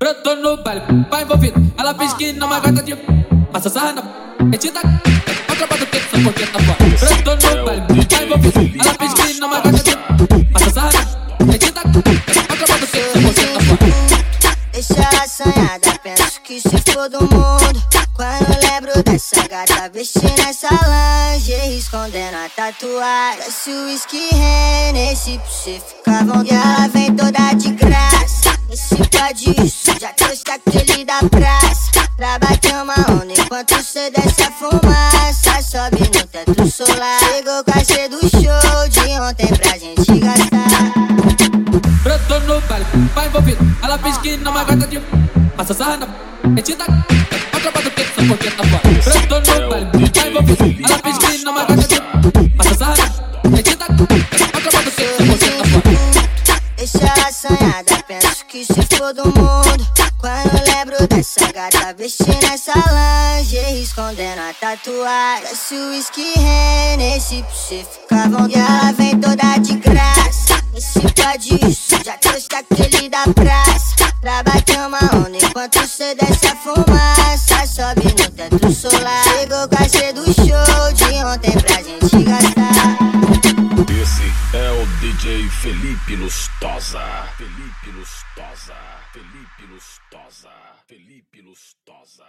Brotou no baile, vai envolvido. Ela fez que não é gata de. Passa sarra na. Metida. A tropa do tempo, só porque tá fora. Brotou no baile, vai envolvido. Ela fez que não é gata de. Passa sarra na. Metida. A tropa do tempo, só porque tá fora. Deixa ela sonhada, penso que se for do mundo. Quando lembro dessa gata vestindo essa lingerie, escondendo a tatuagem. Desce o whisky Hennessy pra você ficar bom. E ela vem toda de graça. Esse pode isso, aquele da praça. Pra bater uma onda enquanto cê desce a fumaça. Sobe no teto solar. Chegou com a C do show de ontem pra gente gastar. Brotou no baile, vai envolvido. Ela fez que não é gata de. Passa sarra na. Metida. A tropa do tempo, só porque tá fora. Brotou no baile, vai envolvido. Ela fez que não é gata de. Passa sarra na. Metida. A tropa do tempo, só porque tá fora. Deixa ela sonhada, penso que se for do mundo. Quando lembro dessa gata vestindo essa lingerie, escondendo a tatuagem. Desce o whisky Hennessy pra você ficar bom. E ela vem toda de graça. Esse pode isso, já trouxe aquele da praça. Pra bater uma onda enquanto cê desce a fumaça. Sobe no teto solar. Chegou Felipe Lustosa. Felipe Lustosa. Felipe Lustosa. Felipe Lustosa.